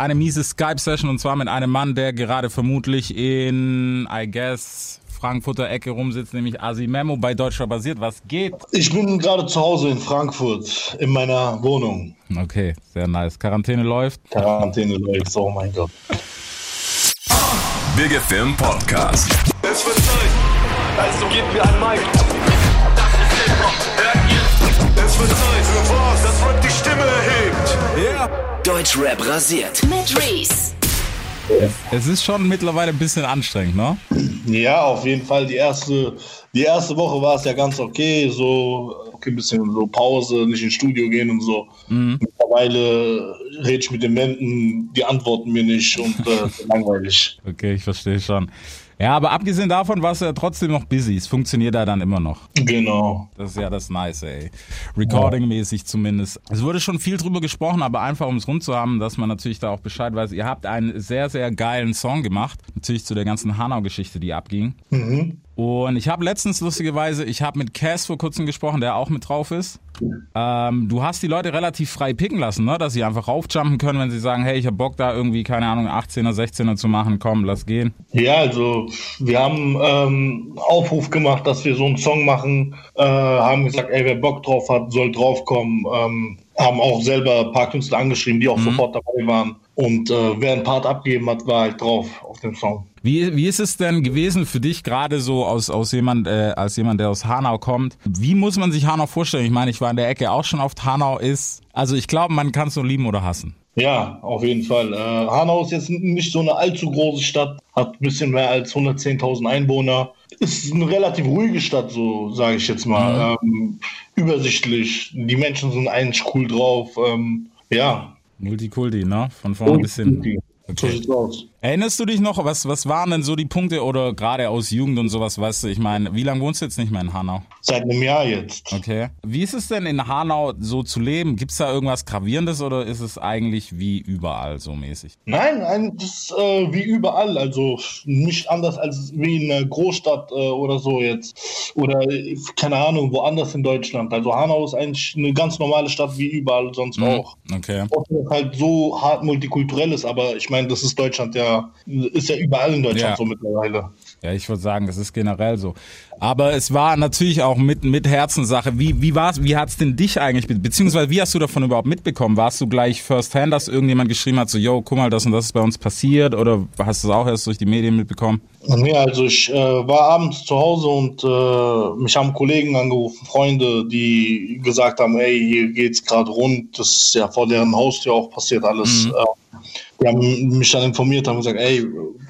eine miese Skype-Session und zwar mit einem Mann, der gerade vermutlich in, I guess, Frankfurter Ecke rumsitzt, nämlich Asimemo bei Deutscher basiert. Was geht? Ich bin gerade zu Hause in Frankfurt in meiner Wohnung. Okay, sehr nice. Quarantäne läuft. Quarantäne läuft, oh mein Gott. Big Film Podcast. Es wird Zeit, also gebt mir ein Mic. Das ist Hip-Hop, hört ihr? Es wird Zeit für Yeah. Deutschrap rasiert. Mit Reese. Es, es, ist schon mittlerweile ein bisschen anstrengend, ne? Ja, auf jeden Fall. Die erste, die erste Woche war es ja ganz okay, so okay, ein bisschen so Pause, nicht ins Studio gehen und so. Mhm. Mittlerweile rede ich mit den Wänden, die antworten mir nicht und äh, langweilig. Okay, ich verstehe schon. Ja, aber abgesehen davon warst du ja trotzdem noch busy. Es funktioniert ja dann immer noch. Genau. Das ist ja das Nice, ey. Recording-mäßig zumindest. Es wurde schon viel drüber gesprochen, aber einfach um es rund zu haben, dass man natürlich da auch Bescheid weiß. Ihr habt einen sehr, sehr geilen Song gemacht. Natürlich zu der ganzen Hanau-Geschichte, die abging. Mhm. Und ich habe letztens lustigerweise, ich habe mit Cass vor kurzem gesprochen, der auch mit drauf ist. Ähm, du hast die Leute relativ frei picken lassen, ne? dass sie einfach raufjumpen können, wenn sie sagen, hey, ich habe Bock da irgendwie, keine Ahnung, 18er, 16er zu machen, komm, lass gehen. Ja, also wir haben ähm, Aufruf gemacht, dass wir so einen Song machen, äh, haben gesagt, ey, wer Bock drauf hat, soll draufkommen. Ähm, haben auch selber ein paar Künstler angeschrieben, die auch mhm. sofort dabei waren. Und äh, wer einen Part abgeben hat, war halt drauf auf dem Song. Wie, wie ist es denn gewesen für dich gerade so aus, aus jemand, äh, als jemand, der aus Hanau kommt? Wie muss man sich Hanau vorstellen? Ich meine, ich war in der Ecke auch schon oft. Hanau ist, also ich glaube, man kann es nur lieben oder hassen. Ja, auf jeden Fall. Äh, Hanau ist jetzt nicht so eine allzu große Stadt, hat ein bisschen mehr als 110.000 Einwohner. Ist eine relativ ruhige Stadt, so sage ich jetzt mal. Mhm. Ähm, übersichtlich. Die Menschen sind eigentlich cool drauf. Ähm, ja. Multikulti, ne? Von vorne bis hinten. Okay. So sieht's aus. Erinnerst du dich noch, was, was waren denn so die Punkte oder gerade aus Jugend und sowas, weißt du, ich meine, wie lange wohnst du jetzt nicht mehr in Hanau? Seit einem Jahr jetzt. Okay. Wie ist es denn in Hanau so zu leben? Gibt es da irgendwas Gravierendes oder ist es eigentlich wie überall so mäßig? Nein, ein, das ist äh, wie überall, also nicht anders als wie in einer Großstadt äh, oder so jetzt. Oder keine Ahnung, woanders in Deutschland. Also Hanau ist eigentlich eine ganz normale Stadt wie überall sonst mhm. auch. Okay. Auch halt so hart multikulturell ist, aber ich meine, das ist Deutschland ja ist ja überall in Deutschland ja. so mittlerweile. Ja, ich würde sagen, das ist generell so. Aber es war natürlich auch mit, mit Herzenssache. Wie, wie war's, wie hat's denn dich eigentlich, beziehungsweise wie hast du davon überhaupt mitbekommen? Warst du gleich first hand, dass irgendjemand geschrieben hat, so, yo, guck mal, das und das ist bei uns passiert? Oder hast du es auch erst durch die Medien mitbekommen? Nee, also ich äh, war abends zu Hause und äh, mich haben Kollegen angerufen, Freunde, die gesagt haben, ey, hier geht's gerade rund. Das ist ja vor deren Haustür auch passiert alles. Mhm. Äh, die haben mich dann informiert, haben gesagt, ey,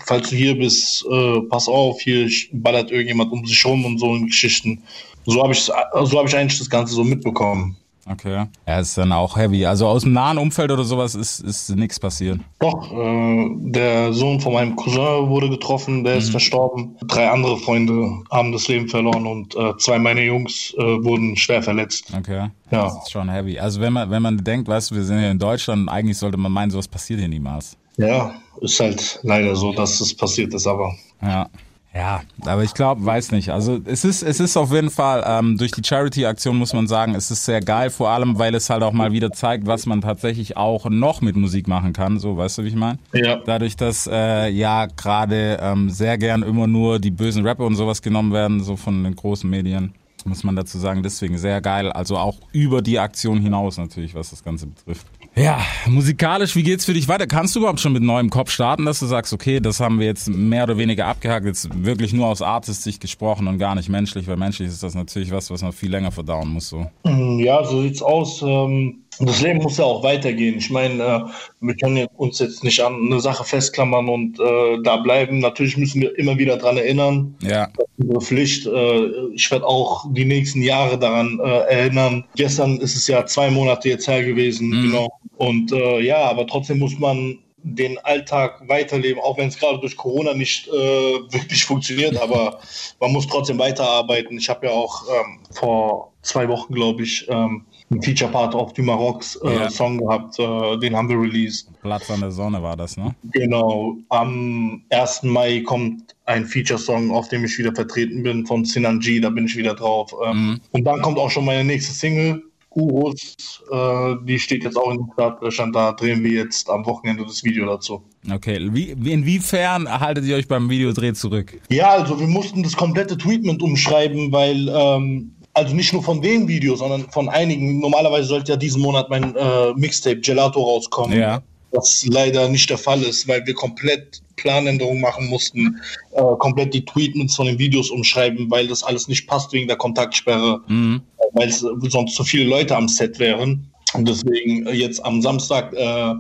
falls du hier bist, äh, pass auf, hier ballert irgendjemand um sich rum und so in Geschichten. So habe ich, so hab ich eigentlich das Ganze so mitbekommen. Okay. Ja, ist dann auch heavy. Also aus dem nahen Umfeld oder sowas ist, ist nichts passiert. Doch, äh, der Sohn von meinem Cousin wurde getroffen, der mhm. ist verstorben. Drei andere Freunde haben das Leben verloren und äh, zwei meiner Jungs äh, wurden schwer verletzt. Okay. Ja. Das ist schon heavy. Also wenn man, wenn man denkt, weißt du, wir sind hier in Deutschland, eigentlich sollte man meinen, sowas passiert hier niemals. Ja, ist halt leider so, dass es passiert ist, aber. Ja. Ja, aber ich glaube, weiß nicht. Also es ist, es ist auf jeden Fall ähm, durch die Charity-Aktion muss man sagen, es ist sehr geil, vor allem, weil es halt auch mal wieder zeigt, was man tatsächlich auch noch mit Musik machen kann. So, weißt du, wie ich meine? Ja. Dadurch, dass äh, ja gerade ähm, sehr gern immer nur die bösen Rapper und sowas genommen werden, so von den großen Medien, muss man dazu sagen. Deswegen sehr geil. Also auch über die Aktion hinaus natürlich, was das Ganze betrifft. Ja, musikalisch, wie geht's für dich weiter? Kannst du überhaupt schon mit neuem Kopf starten, dass du sagst, okay, das haben wir jetzt mehr oder weniger abgehakt, jetzt wirklich nur aus Artist-Sicht gesprochen und gar nicht menschlich, weil menschlich ist das natürlich was, was man viel länger verdauen muss. So. Ja, so sieht's aus. Ähm, das Leben muss ja auch weitergehen. Ich meine, äh, wir können uns jetzt nicht an eine Sache festklammern und äh, da bleiben. Natürlich müssen wir immer wieder dran erinnern. Ja. Das ist unsere Pflicht. Äh, ich werde auch die nächsten Jahre daran erinnern. Gestern ist es ja zwei Monate jetzt her gewesen, mhm. genau. Und äh, ja, aber trotzdem muss man den Alltag weiterleben, auch wenn es gerade durch Corona nicht äh, wirklich funktioniert, aber man muss trotzdem weiterarbeiten. Ich habe ja auch ähm, vor zwei Wochen, glaube ich, ähm, einen Feature-Part auf du Marocs äh, ja. Song gehabt, äh, den haben wir released. Platz an der Sonne war das, ne? Genau. Am 1. Mai kommt ein Feature-Song, auf dem ich wieder vertreten bin, von Sinan G, da bin ich wieder drauf. Ähm, mhm. Und dann kommt auch schon meine nächste Single, Urus, äh, die steht jetzt auch in den Startlöchern. Da drehen wir jetzt am Wochenende das Video dazu. Okay, wie, inwiefern haltet ihr euch beim Videodreh zurück? Ja, also wir mussten das komplette Treatment umschreiben, weil ähm, also nicht nur von dem Video, sondern von einigen. Normalerweise sollte ja diesen Monat mein äh, Mixtape Gelato rauskommen. Ja. Was leider nicht der Fall ist, weil wir komplett Planänderungen machen mussten, äh, komplett die Tweetments von den Videos umschreiben, weil das alles nicht passt wegen der Kontaktsperre, Mhm. weil es sonst zu viele Leute am Set wären. Und deswegen jetzt am Samstag äh,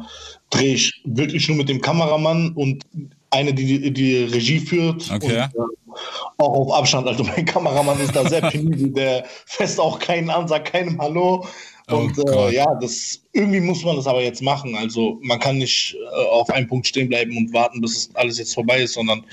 drehe ich wirklich nur mit dem Kameramann und eine, die die, Regie führt. Okay. Und, äh, auch auf Abstand. Also mein Kameramann ist da sehr penibel, der fest auch keinen an, sagt keinem Hallo. Oh Und Gott. äh, ja, das irgendwie muss man das aber jetzt machen. Also man kann nicht äh, auf einem Punkt stehen bleiben und warten, bis es alles jetzt vorbei ist, sondern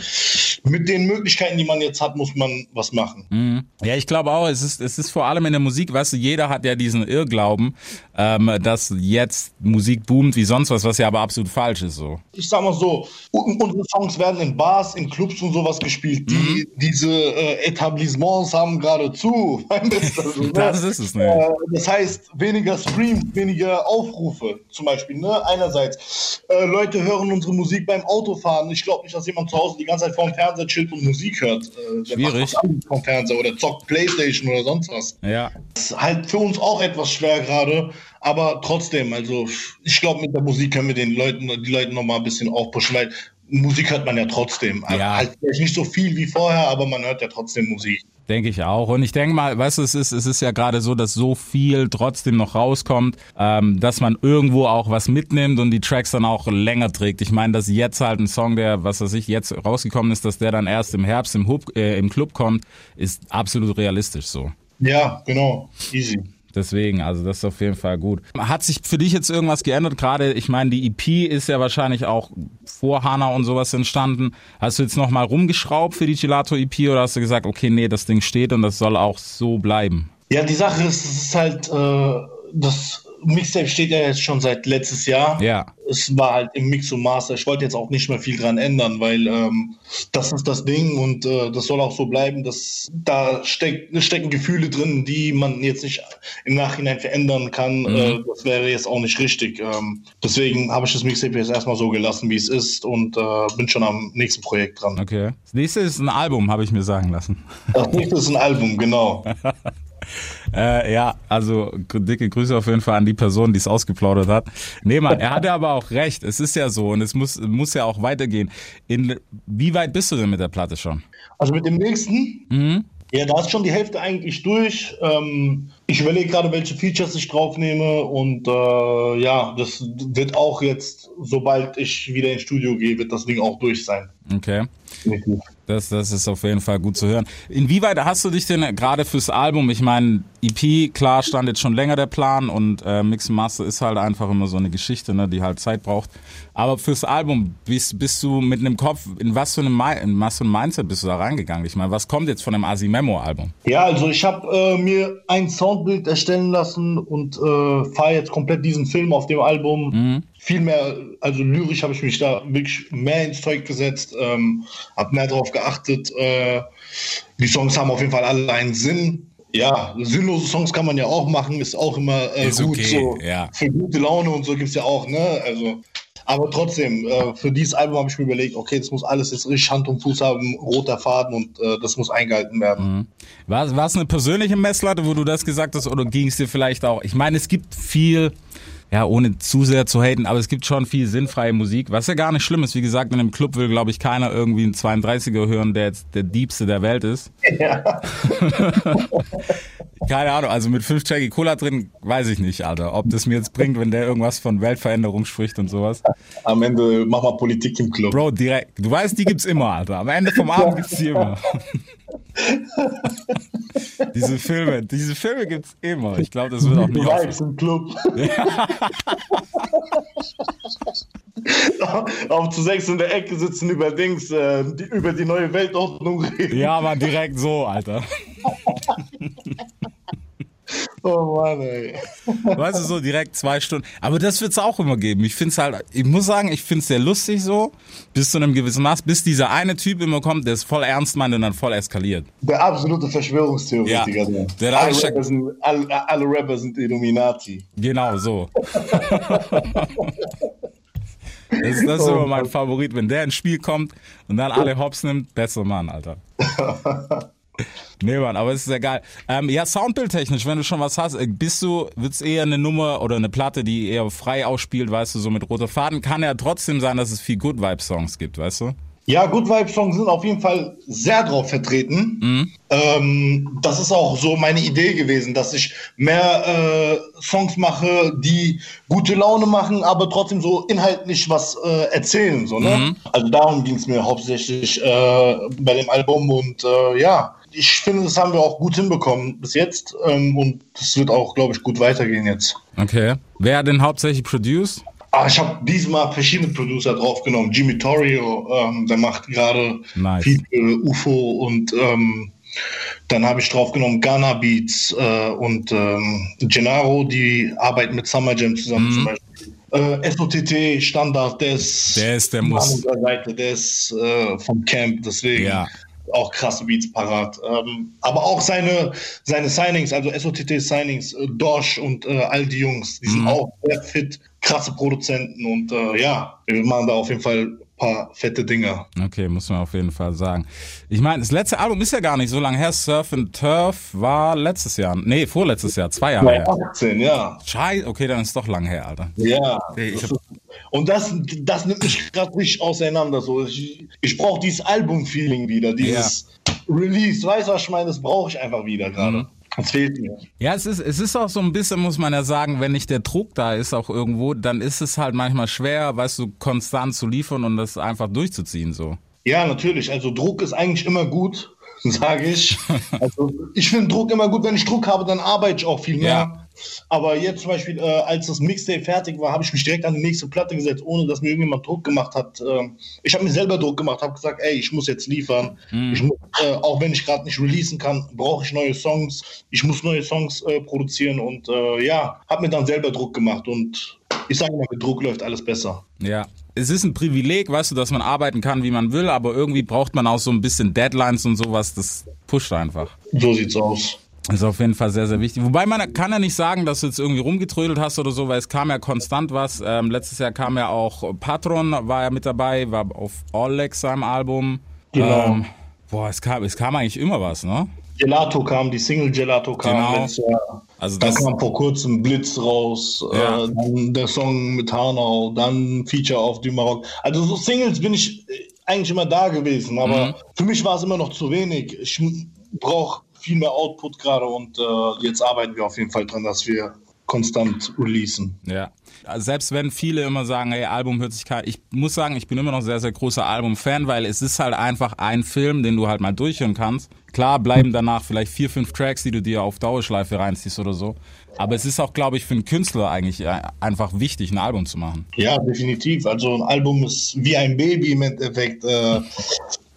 mit den Möglichkeiten, die man jetzt hat, muss man was machen. Mhm. Ja, ich glaube auch, es ist, es ist vor allem in der Musik, weißt du, jeder hat ja diesen Irrglauben, ähm, dass jetzt Musik boomt wie sonst was, was ja aber absolut falsch ist so. Ich sag mal so, un- unsere Songs werden in Bars, in Clubs und sowas gespielt. Die, Diese äh, Etablissements haben gerade zu. Ne? Das ist es, ne? Äh, Das heißt, weniger Streams, weniger Aufrufe zum Beispiel. Ne? Einerseits, äh, Leute hören unsere Musik beim Autofahren. Ich glaube nicht, dass jemand zu Hause die ganze Zeit vorm Fernseher chillt und Musik hört. Äh, Schwierig. Vom Fernseher oder zockt Playstation oder sonst was. Ja. Das ist halt für uns auch etwas schwer gerade, aber trotzdem, also ich glaube, mit der Musik können wir den Leuten, die Leute noch mal ein bisschen aufpushen, weil Musik hört man ja trotzdem. Ja. Halt vielleicht nicht so viel wie vorher, aber man hört ja trotzdem Musik. Denke ich auch. Und ich denke mal, weißt du, es ist, es ist ja gerade so, dass so viel trotzdem noch rauskommt, ähm, dass man irgendwo auch was mitnimmt und die Tracks dann auch länger trägt. Ich meine, dass jetzt halt ein Song, der, was weiß ich, jetzt rausgekommen ist, dass der dann erst im Herbst im, Hub, äh, im Club kommt, ist absolut realistisch so. Ja, genau. Easy. Deswegen, also das ist auf jeden Fall gut. Hat sich für dich jetzt irgendwas geändert? Gerade, ich meine, die EP ist ja wahrscheinlich auch vor Hana und sowas entstanden. Hast du jetzt nochmal rumgeschraubt für die Gelato EP oder hast du gesagt, okay, nee, das Ding steht und das soll auch so bleiben? Ja, die Sache ist, es ist halt, äh, das Mixtape steht ja jetzt schon seit letztes Jahr. Ja. Es war halt im Mix und Master. Ich wollte jetzt auch nicht mehr viel dran ändern, weil ähm, das ist das Ding und äh, das soll auch so bleiben. Dass, da steckt, stecken Gefühle drin, die man jetzt nicht im Nachhinein verändern kann. Äh, das wäre jetzt auch nicht richtig. Ähm, deswegen habe ich das Mixtape jetzt erstmal so gelassen, wie es ist und äh, bin schon am nächsten Projekt dran. Okay. Das nächste ist ein Album, habe ich mir sagen lassen. Das nächste ist ein Album, genau. Äh, ja, also dicke Grüße auf jeden Fall an die Person, die es ausgeplaudert hat. Nee, Mann, er hatte aber auch recht. Es ist ja so und es muss, muss ja auch weitergehen. In, wie weit bist du denn mit der Platte schon? Also mit dem nächsten, Mhm. ja, da ist schon die Hälfte eigentlich durch. Ähm, ich überlege gerade, welche Features ich draufnehme und äh, ja, das wird auch jetzt, sobald ich wieder ins Studio gehe, wird das Ding auch durch sein. Okay. Das, das ist auf jeden Fall gut zu hören. Inwieweit hast du dich denn gerade fürs Album, ich meine, EP, klar stand jetzt schon länger der Plan und äh, Mix and Master ist halt einfach immer so eine Geschichte, ne, die halt Zeit braucht. Aber fürs Album bist, bist du mit einem Kopf, in was für einem, Mi- in was für einem Mindset bist du da reingegangen? Ich meine, was kommt jetzt von dem Asimemo-Album? Ja, also ich habe äh, mir ein Soundbild erstellen lassen und äh, fahre jetzt komplett diesen Film auf dem Album. Viel mehr, also lyrisch habe ich mich da wirklich mehr ins Zeug gesetzt, ähm, habe mehr darauf geachtet. Äh, die Songs haben auf jeden Fall alle einen Sinn. Ja, sinnlose Songs kann man ja auch machen, ist auch immer äh, Ist gut. okay, so. ja. Für gute Laune und so gibt's ja auch, ne? Also, aber trotzdem, äh, für dieses Album habe ich mir überlegt, okay, das muss alles jetzt richtig Hand und Fuß haben, roter Faden und äh, das muss eingehalten werden. War, war es eine persönliche Messlatte, wo du das gesagt hast, oder ging es dir vielleicht auch? Ich meine, es gibt viel, ja, ohne zu sehr zu haten, aber es gibt schon viel sinnfreie Musik, was ja gar nicht schlimm ist. Wie gesagt, in einem Club will, glaube ich, keiner irgendwie einen 32er hören, der jetzt der Diebste der Welt ist. Ja. Keine Ahnung, also mit fünf Jackie Cola drin, weiß ich nicht, Alter, ob das mir jetzt bringt, wenn der irgendwas von Weltveränderung spricht und sowas. Am Ende machen wir Politik im Club. Bro, direkt, du weißt, die gibt's immer, Alter. Am Ende vom Abend gibt's die immer. diese Filme, diese Filme gibt's immer. Ich glaube, das wird auch nie. Vibes im Club. Auf zu sechs in der Ecke sitzen über Dings, äh, die, über die neue Weltordnung reden. Ja, aber direkt so, Alter. Oh Mann, ey. Weißt du, so direkt zwei Stunden. Aber das wird's auch immer geben. Ich find's halt, ich muss sagen, ich find's sehr lustig so, bis zu einem gewissen Maß, bis dieser eine Typ immer kommt, der es voll ernst meint und dann voll eskaliert. Der absolute Verschwörungstheoretiker. Ja, der alle, Rapper sind, alle, alle Rapper sind Illuminati. Genau, so. Das, das ist immer mein Favorit, wenn der ins Spiel kommt und dann alle Hops nimmt, besser Mann, Alter. Nee, Mann, aber es ist ja geil. Ähm, ja, Soundbildtechnisch, wenn du schon was hast, äh, bist du, wird's eher eine Nummer oder eine Platte, die eher frei ausspielt, weißt du, so mit roter Faden. Kann ja trotzdem sein, dass es viel Good Vibe Songs gibt, weißt du? Ja, Good Vibe Songs sind auf jeden Fall sehr drauf vertreten. Ähm, das ist auch so meine Idee gewesen, dass ich mehr äh, Songs mache, die gute Laune machen, aber trotzdem so inhaltlich was äh, erzählen. So, ne? Also darum ging es mir hauptsächlich äh, bei dem Album und äh, ja, ich finde, das haben wir auch gut hinbekommen bis jetzt ähm, und das wird auch, glaube ich, gut weitergehen jetzt. Okay. Wer denn hauptsächlich produced? Ah, ich habe diesmal verschiedene Producer draufgenommen. Jimmy Torrio, ähm, der macht gerade Nice. viel für UFO und ähm, dann habe ich draufgenommen Ghana Beats äh, und ähm, Gennaro, die arbeiten mit Summer Jam zusammen zum Beispiel. Äh, SOTT, Standard, der ist, Der ist, der muss. Seite, der ist äh, vom Camp, deswegen Ja. Auch krasse Beats parat. Ähm, aber auch seine, seine Signings, also SOTT Signings, äh, Dosh und äh, all die Jungs, die sind Mhm. auch sehr fit, krasse Produzenten und äh, ja, wir machen da auf jeden Fall paar fette Dinger. Okay, muss man auf jeden Fall sagen. Ich meine, das letzte Album ist ja gar nicht so lange her. Surf and Turf war letztes Jahr. Nee, vorletztes Jahr, zwei Jahre her. 18, ja. Scheiße, okay, dann ist doch lang her, Alter. Ja. Ey, ich das ist, und das, das nimmt mich gerade richtig auseinander. So. Ich, ich brauche dieses Album-Feeling wieder, dieses Release. Weißt du, was ich meine? Das brauche ich einfach wieder gerade. Mhm. Das fehlt mir. Ja, es ist, es ist auch so ein bisschen, muss man ja sagen, wenn nicht der Druck da ist, auch irgendwo, dann ist es halt manchmal schwer, weißt du, konstant zu liefern und das einfach durchzuziehen, so. Ja, natürlich. Also Druck ist eigentlich immer gut, sage ich. Also ich finde Druck immer gut. Wenn ich Druck habe, dann arbeite ich auch viel mehr. Ja. Aber jetzt zum Beispiel, äh, als das Mixtape fertig war, habe ich mich direkt an die nächste Platte gesetzt, ohne dass mir irgendjemand Druck gemacht hat. Ähm, ich habe mir selber Druck gemacht, habe gesagt, ey, ich muss jetzt liefern. Ich muss, äh, auch wenn ich gerade nicht releasen kann, brauche ich neue Songs. Ich muss neue Songs äh, produzieren und äh, ja, habe mir dann selber Druck gemacht und ich sage mal, mit Druck läuft alles besser. Ja. Es ist ein Privileg, weißt du, dass man arbeiten kann, wie man will, aber irgendwie braucht man auch so ein bisschen Deadlines und sowas, das pusht einfach. So sieht's aus. Ist auf jeden Fall sehr, sehr wichtig. Wobei man kann ja nicht sagen, dass du jetzt irgendwie rumgetrödelt hast oder so, weil es kam ja konstant was. Ähm, letztes Jahr kam ja auch Patron, war ja mit dabei, war auf Olex seinem Album. Genau. Ähm, boah, es kam, es kam eigentlich immer was, ne? Gelato kam, die Single Gelato kam Genau. letztes Jahr. Also das, kam vor kurzem Blitz raus, Ja. äh, dann der Song mit Hanau, dann Feature auf Du Maroc. Also so Singles bin ich äh, eigentlich immer da gewesen, aber Mhm. für mich war es immer noch zu wenig. Ich brauche viel mehr Output gerade und äh, jetzt arbeiten wir auf jeden Fall dran, dass wir konstant releasen. ja. Also selbst wenn viele immer sagen, hey, Album hört sich kein, ich muss sagen, ich bin immer noch sehr, sehr großer Album-Fan, weil es ist halt einfach ein Film, den du halt mal durchhören kannst. Klar bleiben danach vielleicht vier, fünf Tracks, die du dir auf Dauerschleife reinziehst oder so. Aber es ist auch, glaube ich, für einen Künstler eigentlich äh, einfach wichtig, ein Album zu machen. Ja, definitiv. Also ein Album ist wie ein Baby im Endeffekt. Äh,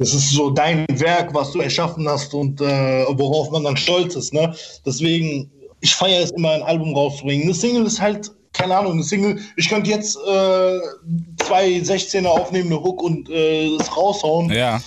das ist so dein Werk, was du erschaffen hast und äh, worauf man dann stolz ist. Ne? Deswegen, ich feiere es immer, ein Album rauszubringen. Eine Single ist halt, keine Ahnung, eine Single. Ich könnte jetzt äh, zwei 16er aufnehmen, eine Hook und äh, das raushauen. Ja.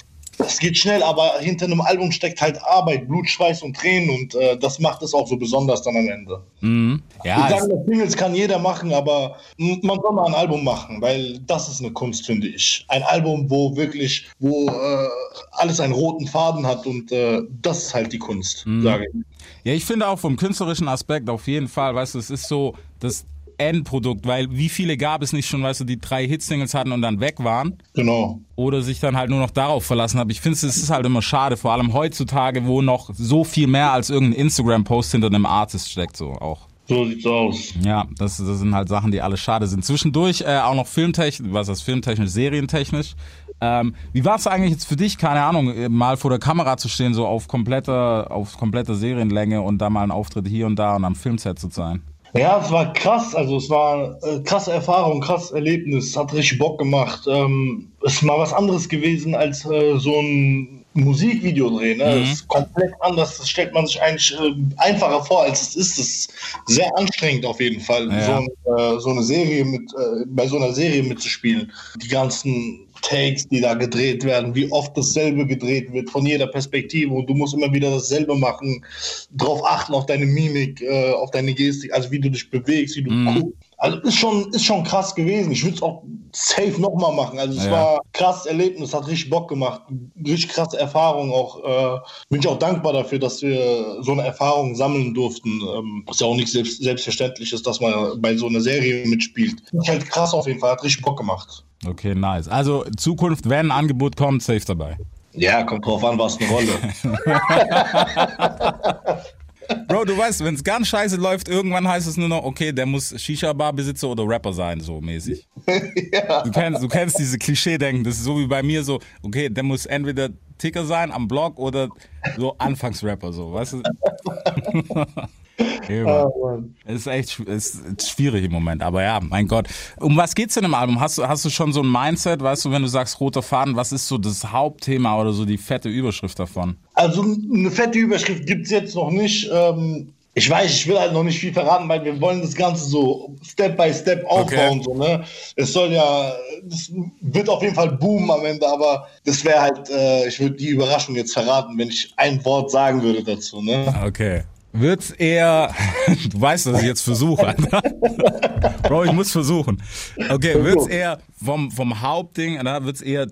Das geht schnell, aber hinter einem Album steckt halt Arbeit, Blut, Schweiß und Tränen und äh, das macht es auch so besonders dann am Ende. Mhm. Ich Ja, es, sage, das Singles kann jeder machen, aber man soll mal ein Album machen, weil das ist eine Kunst, finde ich. Ein Album, wo wirklich, wo äh, alles einen roten Faden hat und äh, das ist halt die Kunst, Mhm. sage ich. ja, ich finde auch vom künstlerischen Aspekt auf jeden Fall, weißt du, es ist so das Endprodukt, weil wie viele gab es nicht schon, weißt du, die drei Hitsingles hatten und dann weg waren Genau. oder sich dann halt nur noch darauf verlassen haben. Ich finde, es ist halt immer schade, vor allem heutzutage, wo noch so viel mehr als irgendein Instagram-Post hinter einem Artist steckt, so auch. So sieht's aus. Ja, das, das sind halt Sachen, die alle schade sind. Zwischendurch äh, auch noch filmtechnisch, was ist filmtechnisch, serientechnisch. Ähm, wie war es eigentlich jetzt für dich, keine Ahnung, äh, mal vor der Kamera zu stehen, so auf kompletter, auf kompletter Serienlänge und da mal ein Auftritt hier und da und am Filmset zu sein? Ja, es war krass. Also es war äh, krasse Erfahrung, krasses Erlebnis. Hat richtig Bock gemacht. Ähm, es ist mal was anderes gewesen als äh, so ein Musikvideo drehen. Ne? Das ist komplett anders. Das stellt man sich eigentlich äh, einfacher vor, als es ist. Ist sehr anstrengend auf jeden Fall, Ja. so, äh, so eine Serie mit, äh, bei so einer Serie mitzuspielen. Die ganzen Takes, die da gedreht werden, wie oft dasselbe gedreht wird, von jeder Perspektive und du musst immer wieder dasselbe machen, drauf achten auf deine Mimik, äh, auf deine Gestik, also wie du dich bewegst, wie du Mhm. guckst. Also ist schon, ist schon krass gewesen. Ich würde es auch safe nochmal machen. Also es Ja. war ein krasses Erlebnis, hat richtig Bock gemacht. Richtig krasse Erfahrung auch. Äh, bin ich auch dankbar dafür, dass wir so eine Erfahrung sammeln durften. Ähm, ist ja auch nichts selbst, Selbstverständliches, dass man bei so einer Serie mitspielt. Ist halt krass auf jeden Fall, hat richtig Bock gemacht. Okay, nice. Also Zukunft, wenn ein Angebot kommt, safe dabei. Ja, kommt drauf an, was eine Rolle. Bro, du weißt, wenn es ganz scheiße läuft, irgendwann heißt es nur noch, okay, der muss Shisha-Bar-Besitzer oder Rapper sein, so mäßig. ja. Du kennst, du kennst diese Klischee-Denken, das ist so wie bei mir so, okay, der muss entweder Ticker sein am Blog oder so Anfangsrapper, so, weißt du? Mann. Es ist echt es ist schwierig im Moment, aber ja, mein Gott. Um was geht's denn im Album? Hast du, hast du schon so ein Mindset, weißt du, wenn du sagst roter Faden, was ist so das Hauptthema oder so die fette Überschrift davon? Also eine fette Überschrift gibt es jetzt noch nicht. Ähm, ich weiß, ich will halt noch nicht viel verraten, weil wir wollen das Ganze so Step by Step aufbauen. So, ne? Es soll ja, das wird auf jeden Fall boomen am Ende, aber das wäre halt, äh, ich würde die Überraschung jetzt verraten, wenn ich ein Wort sagen würde dazu. Ne? Okay. Wird's eher, du weißt, dass ich jetzt versuche. Bro, ich muss versuchen. Okay, wird's eher vom, vom Hauptding, oder wird's eher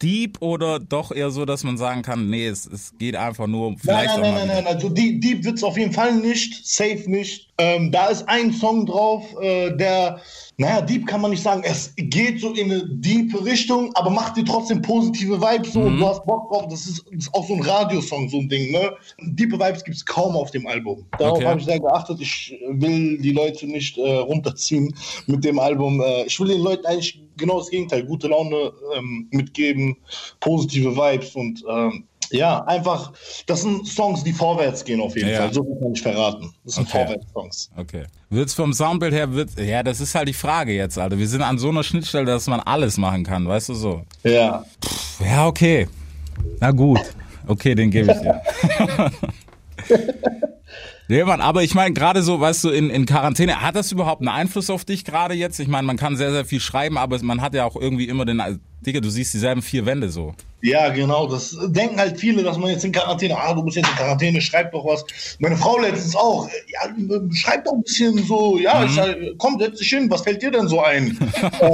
deep oder doch eher so, dass man sagen kann, nee, es, es geht einfach nur Nein, vielleicht nein, nein, mal nein, nein, also Deep, Deep wird es auf jeden Fall nicht, safe nicht. Ähm, da ist ein Song drauf, äh, der, naja, Deep kann man nicht sagen, es geht so in eine deep Richtung, aber macht dir trotzdem positive Vibes so und du hast Bock drauf. Das ist, das ist auch so ein Radiosong, so ein Ding, ne? Diepe Vibes gibt es kaum auf dem Album. Darauf Okay. habe ich sehr geachtet. Ich will die Leute nicht äh, runterziehen mit dem Album. Äh, ich will den Leuten eigentlich genau das Gegenteil, gute Laune ähm, mitgeben, positive Vibes und ähm, ja, einfach, das sind Songs, die vorwärts gehen auf jeden Ja. Fall. So kann ich verraten. Das sind Okay. Vorwärtssongs. Okay. Wird's vom Soundbild her, wird, ja, das ist halt die Frage jetzt, Alter. Wir sind an so einer Schnittstelle, dass man alles machen kann, weißt du so. Ja. Ja, okay. Na gut. Okay, den gebe ich dir. Nee, Mann, aber ich meine, gerade so, weißt du, in, in Quarantäne, hat das überhaupt einen Einfluss auf dich gerade jetzt? Ich meine, man kann sehr, sehr viel schreiben, aber man hat ja auch irgendwie immer den, Digga, du siehst dieselben vier Wände so. Ja, genau. Das denken halt viele, dass man jetzt in Quarantäne, ah, du bist jetzt in Quarantäne, schreib doch was. Meine Frau letztens auch, ja, schreib doch ein bisschen so, ja, ich sag, komm, setz dich hin, was fällt dir denn so ein? äh,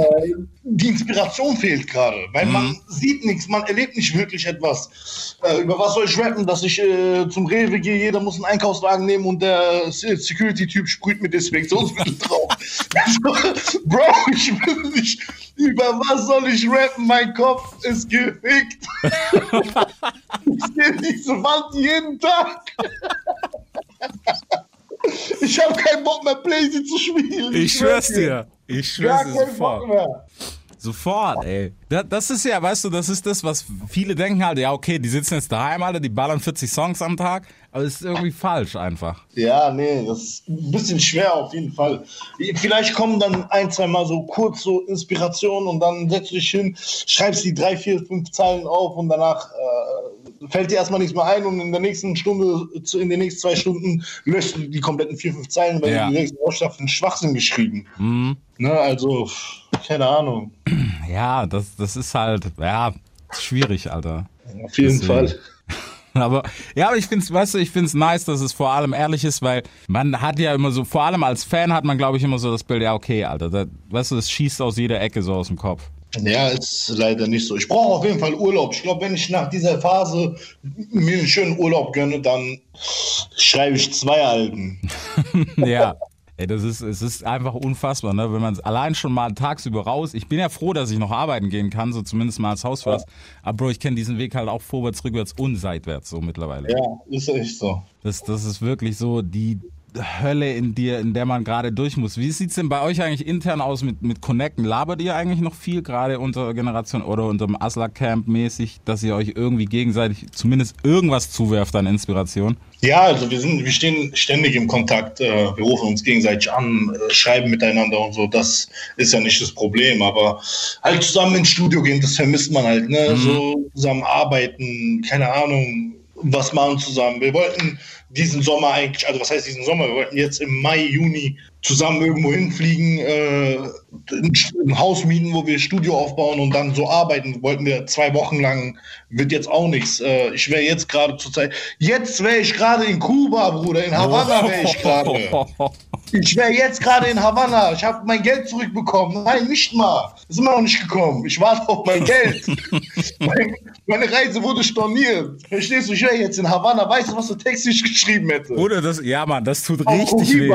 die Inspiration fehlt gerade, weil man sieht nichts, man erlebt nicht wirklich etwas. Äh, über was soll ich rappen, dass ich äh, zum Rewe gehe, jeder muss einen Einkaufswagen nehmen und der Se- Security-Typ sprüht mit Desinfektionsmittel drauf. Also, Bro, ich will nicht, über was soll ich rappen? Mein Kopf ist gefickt. Ich sehe diese Wand jeden Tag. Ich habe keinen Bock mehr, Playsee zu spielen. Ich schwör's dir. Ich schwör's dir sofort. Sofort, ey. Da- Das ist ja, weißt du, das ist das, was viele denken halt, ja, okay, die sitzen jetzt daheim, Alter, die ballern 40 Songs am Tag, aber es ist irgendwie falsch einfach. Ja, nee, das ist ein bisschen schwer auf jeden Fall. Vielleicht kommen dann ein, zwei Mal so kurz so Inspirationen und dann setzt du dich hin, schreibst die drei, vier, fünf Zeilen auf und danach äh, fällt dir erstmal nichts mehr ein und in der nächsten Stunde, in den nächsten zwei Stunden löscht du die kompletten vier, fünf Zeilen, weil Ja. du ich hab einen Schwachsinn geschrieben. Mhm. Ne, also, keine Ahnung. Ja, das, das ist halt, ja, schwierig, Alter. Auf jeden Deswegen. Fall. Aber ja, aber ich find's, weißt du, ich find's nice, dass es vor allem ehrlich ist, weil man hat ja immer so, vor allem als Fan hat man, glaube ich, immer so das Bild, ja, okay, Alter, das, weißt du, das schießt aus jeder Ecke so aus dem Kopf. Ja, ist leider nicht so. Ich brauche auf jeden Fall Urlaub. Ich glaube, wenn ich nach dieser Phase mir einen schönen Urlaub gönne, dann schreibe ich zwei Alben. ja. Ey, das ist, es ist einfach unfassbar, ne? Wenn man allein schon mal tagsüber raus. Ich bin ja froh, dass ich noch arbeiten gehen kann, so zumindest mal als Hausfrau. Aber Bro, ich kenne diesen Weg halt auch vorwärts, rückwärts und seitwärts so mittlerweile. Ja, ist echt so. Das, das ist wirklich so, die, Hölle in dir, in der man gerade durch muss. Wie sieht's denn bei euch eigentlich intern aus mit, mit Connecten? Labert ihr eigentlich noch viel, gerade unter Generation oder unter dem Asla-Camp mäßig, dass ihr euch irgendwie gegenseitig zumindest irgendwas zuwerft an Inspiration? Ja, also wir sind, wir stehen ständig im Kontakt. Äh, wir rufen uns gegenseitig an, äh, schreiben miteinander und so. Das ist ja nicht das Problem. Aber halt zusammen ins Studio gehen, das vermisst man halt. Ne? Mhm. So zusammen arbeiten, keine Ahnung, was machen zusammen. Wir wollten diesen Sommer eigentlich, also was heißt diesen Sommer? Wir wollten jetzt im Mai, Juni zusammen irgendwo hinfliegen, äh, ein Haus mieten, wo wir Studio aufbauen und dann so arbeiten. Wollten wir zwei Wochen lang, wird jetzt auch nichts. Äh, ich wäre jetzt gerade zur Zeit, jetzt wäre ich gerade in Kuba, Bruder, in Havanna wäre ich gerade. Ich wäre jetzt gerade in Havanna. Ich habe mein Geld zurückbekommen. Nein, nicht mal. Ist immer noch nicht gekommen. Ich warte auf mein Geld. mein, meine Reise wurde storniert. Verstehst du? Ich wäre jetzt in Havanna. Weißt du, was für Text ich geschrieben hätte? Bruder, das, ja, Mann, das tut richtig weh.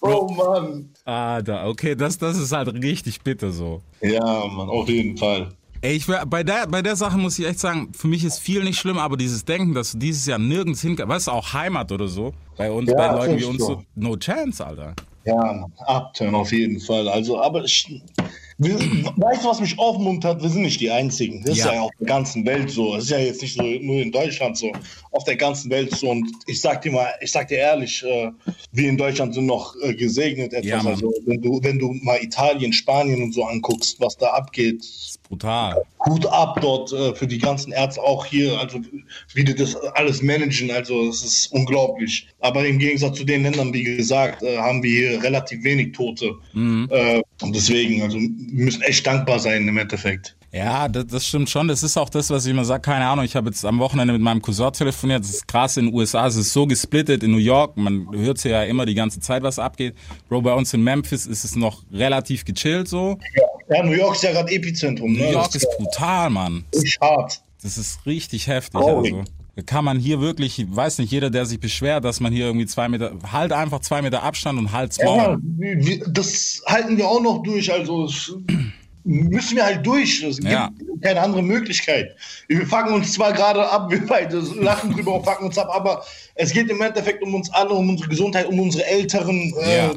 Oh Mann. Ah, da, okay, das, das ist halt richtig bitter so. Ja, Mann, auf jeden Fall. Ey, ich bei der, bei der Sache muss ich echt sagen, für mich ist viel nicht schlimm, aber dieses Denken, dass du dieses Jahr nirgends hin, weißt du, auch Heimat oder so, bei uns, ja, bei Leuten wie uns, so, no chance, Alter. Ja, Upturn auf jeden Fall. Also, aber ich, wir, weißt du, was mich aufmuntert? Wir sind nicht die Einzigen. Das ja. ist ja auf der ganzen Welt so. Das ist ja jetzt nicht so nur in Deutschland so. Auf der ganzen Welt so. Und ich sag dir mal, ich sag dir ehrlich, äh, wir in Deutschland sind noch äh, gesegnet etwas. Ja, also, wenn du, wenn du mal Italien, Spanien und so anguckst, was da abgeht. Brutal. Hut ab dort äh, für die ganzen Ärzte auch hier. Also, wie die das alles managen. Also, es ist unglaublich. Aber im Gegensatz zu den Ländern, wie gesagt, äh, haben wir hier relativ wenig Tote. Mhm. Äh, und deswegen, also wir müssen echt dankbar sein im Endeffekt. Ja, das, das stimmt schon. Das ist auch das, was ich immer sage. Keine Ahnung, ich habe jetzt am Wochenende mit meinem Cousin telefoniert. Das ist krass in den USA. Es ist so gesplittet. In New York, man hört ja immer die ganze Zeit, was abgeht. Bro, bei uns in Memphis ist es noch relativ gechillt so. Ja, New York ist ja gerade Epizentrum. New ne? York ist brutal, Mann. Ist hart. Das ist richtig heftig. Oh, also kann man hier wirklich, weiß nicht, jeder, der sich beschwert, dass man hier irgendwie zwei Meter, halt einfach zwei Meter Abstand und halt's Ja, das halten wir auch noch durch. Also müssen wir halt durch. Es gibt ja. keine andere Möglichkeit. Wir fangen uns zwar gerade ab, wir beide lachen drüber und fangen uns ab, aber es geht im Endeffekt um uns alle, um unsere Gesundheit, um unsere Älteren, äh, ja.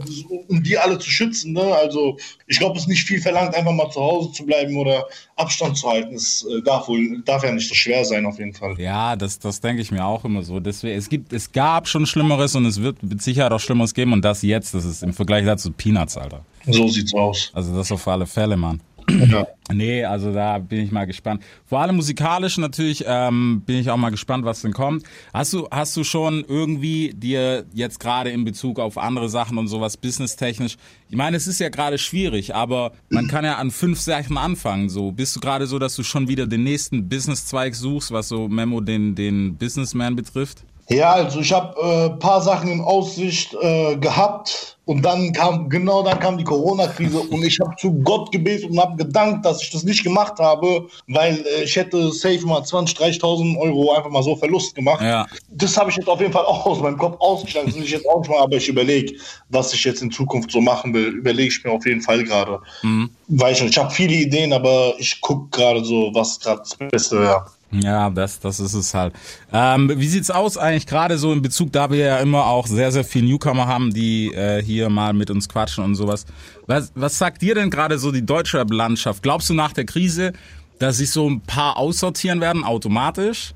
um die alle zu schützen. Ne? Also ich glaube, es ist nicht viel verlangt, einfach mal zu Hause zu bleiben oder Abstand zu halten. Es äh, darf wohl, darf ja nicht so schwer sein, auf jeden Fall. Ja, das, das denke ich mir auch immer so. Deswegen, es gibt, es gab schon Schlimmeres und es wird mit Sicherheit auch Schlimmeres geben und das jetzt, das ist im Vergleich dazu Peanuts, Alter. So sieht's aus. Also das auf alle Fälle, Mann. Ja. Nee, also da bin ich mal gespannt. Vor allem musikalisch natürlich ähm, bin ich auch mal gespannt, was denn kommt. Hast du, hast du schon irgendwie dir jetzt gerade in Bezug auf andere Sachen und sowas businesstechnisch, ich meine, es ist ja gerade schwierig, aber man kann ja an fünf Sachen anfangen. So bist du gerade so, dass du schon wieder den nächsten Businesszweig suchst, was so Memo den den Businessman betrifft? Ja, also ich habe äh, paar Sachen in Aussicht äh, gehabt und dann kam genau dann kam die Corona-Krise und ich habe zu Gott gebetet und habe gedankt, dass ich das nicht gemacht habe, weil äh, ich hätte safe mal 20, 30.000 Euro einfach mal so Verlust gemacht. Ja. Das habe ich jetzt auf jeden Fall auch aus meinem Kopf ausgeschlagen. Das will ich jetzt auch nicht mal, aber ich überlege, was ich jetzt in Zukunft so machen will. Überlege ich mir auf jeden Fall gerade. Mhm. Weil ich, ich habe viele Ideen, aber ich gucke gerade so, was gerade das Beste wäre. Ja, das, das ist es halt. Ähm, wie sieht's aus eigentlich gerade so in Bezug, da wir ja immer auch sehr, sehr viele Newcomer haben, die äh, hier mal mit uns quatschen und sowas. Was, was sagt dir denn gerade so die deutsche Landschaft? Glaubst du nach der Krise, dass sich so ein paar aussortieren werden automatisch?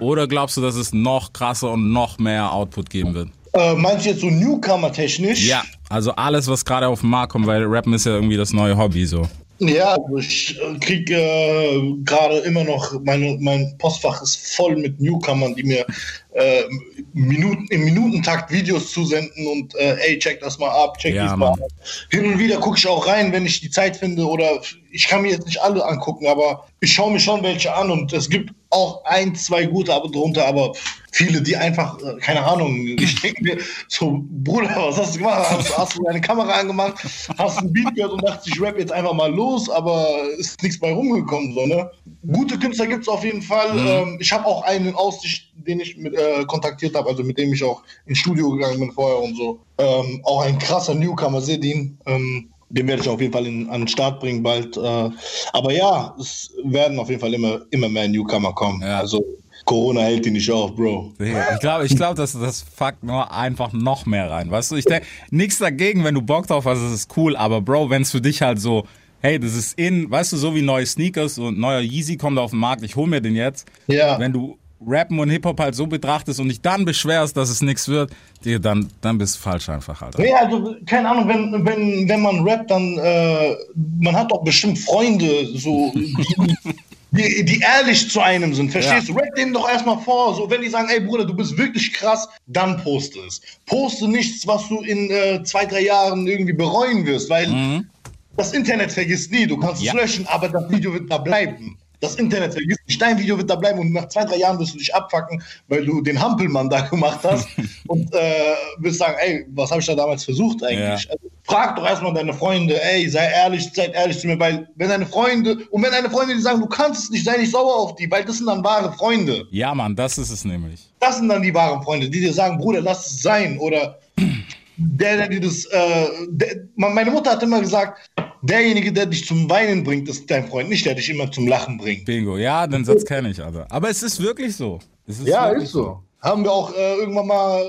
Oder glaubst du, dass es noch krasser und noch mehr Output geben wird? Äh, meinst du jetzt so Newcomer-technisch? Ja, also alles, was gerade auf den Markt kommt, weil Rappen ist ja irgendwie das neue Hobby so. Ja, ich kriege äh, gerade immer noch, meine, mein Postfach ist voll mit Newcomern, die mir äh, Minuten, im Minutentakt Videos zusenden und äh, ey, check das mal ab, check ja, das mal ab. Hin und wieder gucke ich auch rein, wenn ich die Zeit finde oder ich kann mir jetzt nicht alle angucken, aber ich schaue mir schon welche an und es gibt auch ein, zwei gute aber drunter, aber viele, die einfach, äh, keine Ahnung, ich denke mir so, Bruder, was hast du gemacht? Hast, hast du deine Kamera angemacht, hast ein Beat gehört und dachte, ich rap jetzt einfach mal los, aber ist nichts bei rumgekommen, so, ne? Gute Künstler gibt es auf jeden Fall. Mhm. Ähm, ich habe auch einen in Aussicht, den ich mit, äh, kontaktiert habe, also mit dem ich auch ins Studio gegangen bin vorher und so. Ähm, auch ein krasser Newcomer, Sedin. Ähm, den werde ich auf jeden Fall in, an den Start bringen bald. Äh, aber ja, es werden auf jeden Fall immer, immer mehr Newcomer kommen. Ja. Also Corona hält ihn nicht auf, Bro. Ich glaube, ich glaub, dass das fuckt nur einfach noch mehr rein. Weißt du, ich denke, nichts dagegen, wenn du Bock drauf hast, das ist cool, aber Bro, wenn es für dich halt so, hey, das ist in, weißt du, so wie neue Sneakers und neuer Yeezy kommt auf den Markt, ich hol mir den jetzt. Ja. Wenn du Rappen und Hip-Hop halt so betrachtest und dich dann beschwerst, dass es nichts wird, dir dann, dann bist du falsch einfach, Alter. Nee, also, keine Ahnung, wenn, wenn, wenn man rappt, dann, äh, man hat doch bestimmt Freunde, so, die, die ehrlich zu einem sind, verstehst Ja. du? Rap denen doch erstmal vor, so, wenn die sagen, ey Bruder, du bist wirklich krass, dann poste es. Poste nichts, was du in äh, zwei, drei Jahren irgendwie bereuen wirst, weil das Internet vergisst nie, du kannst Mhm. Ja. es löschen, aber das Video wird da bleiben. Das Internet vergisst nicht, dein Video wird da bleiben und nach zwei, drei Jahren wirst du dich abfacken, weil du den Hampelmann da gemacht hast und äh, wirst sagen, ey, was habe ich da damals versucht eigentlich? Ja. Also, frag doch erstmal deine Freunde, ey, sei ehrlich, seid ehrlich zu mir, weil wenn deine Freunde, und wenn deine Freunde die sagen, du kannst es nicht, sei nicht sauer auf die, weil das sind dann wahre Freunde. Ja, Mann, das ist es nämlich. Das sind dann die wahren Freunde, die dir sagen, Bruder, lass es sein. Oder der, der dir das. Äh, der, meine Mutter hat immer gesagt, derjenige, der dich zum Weinen bringt, ist dein Freund, nicht der dich immer zum Lachen bringt. Bingo. Ja, den Satz kenne ich, Alter. Aber es ist wirklich so. Es ist Ja, wirklich ist so. Haben wir auch äh, irgendwann mal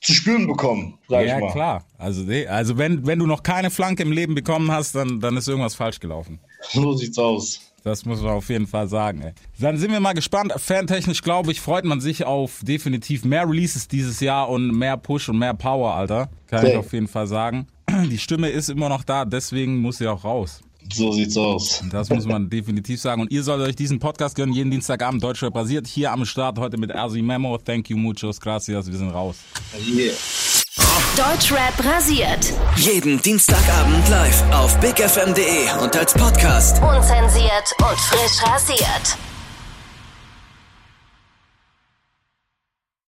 zu spüren bekommen, sag Ja, ich mal. klar. Also, also wenn, wenn du noch keine Flanke im Leben bekommen hast, dann, dann ist irgendwas falsch gelaufen. So sieht's aus. Das muss man auf jeden Fall sagen. Ey. Dann sind wir mal gespannt. Fantechnisch, glaube ich, freut man sich auf definitiv mehr Releases dieses Jahr und mehr Push und mehr Power, Alter. Kann ich Safe. auf jeden Fall sagen. Die Stimme ist immer noch da, deswegen muss sie auch raus. So sieht's aus. Das muss man definitiv sagen. Und ihr sollt euch diesen Podcast gönnen, jeden Dienstagabend Deutschrap basiert. Hier am Start heute mit Ersi Memo. Thank you, muchos gracias. Wir sind raus. Yeah. Deutschrap rasiert. Jeden Dienstagabend live auf bigfm.de und als Podcast. Unzensiert und frisch rasiert.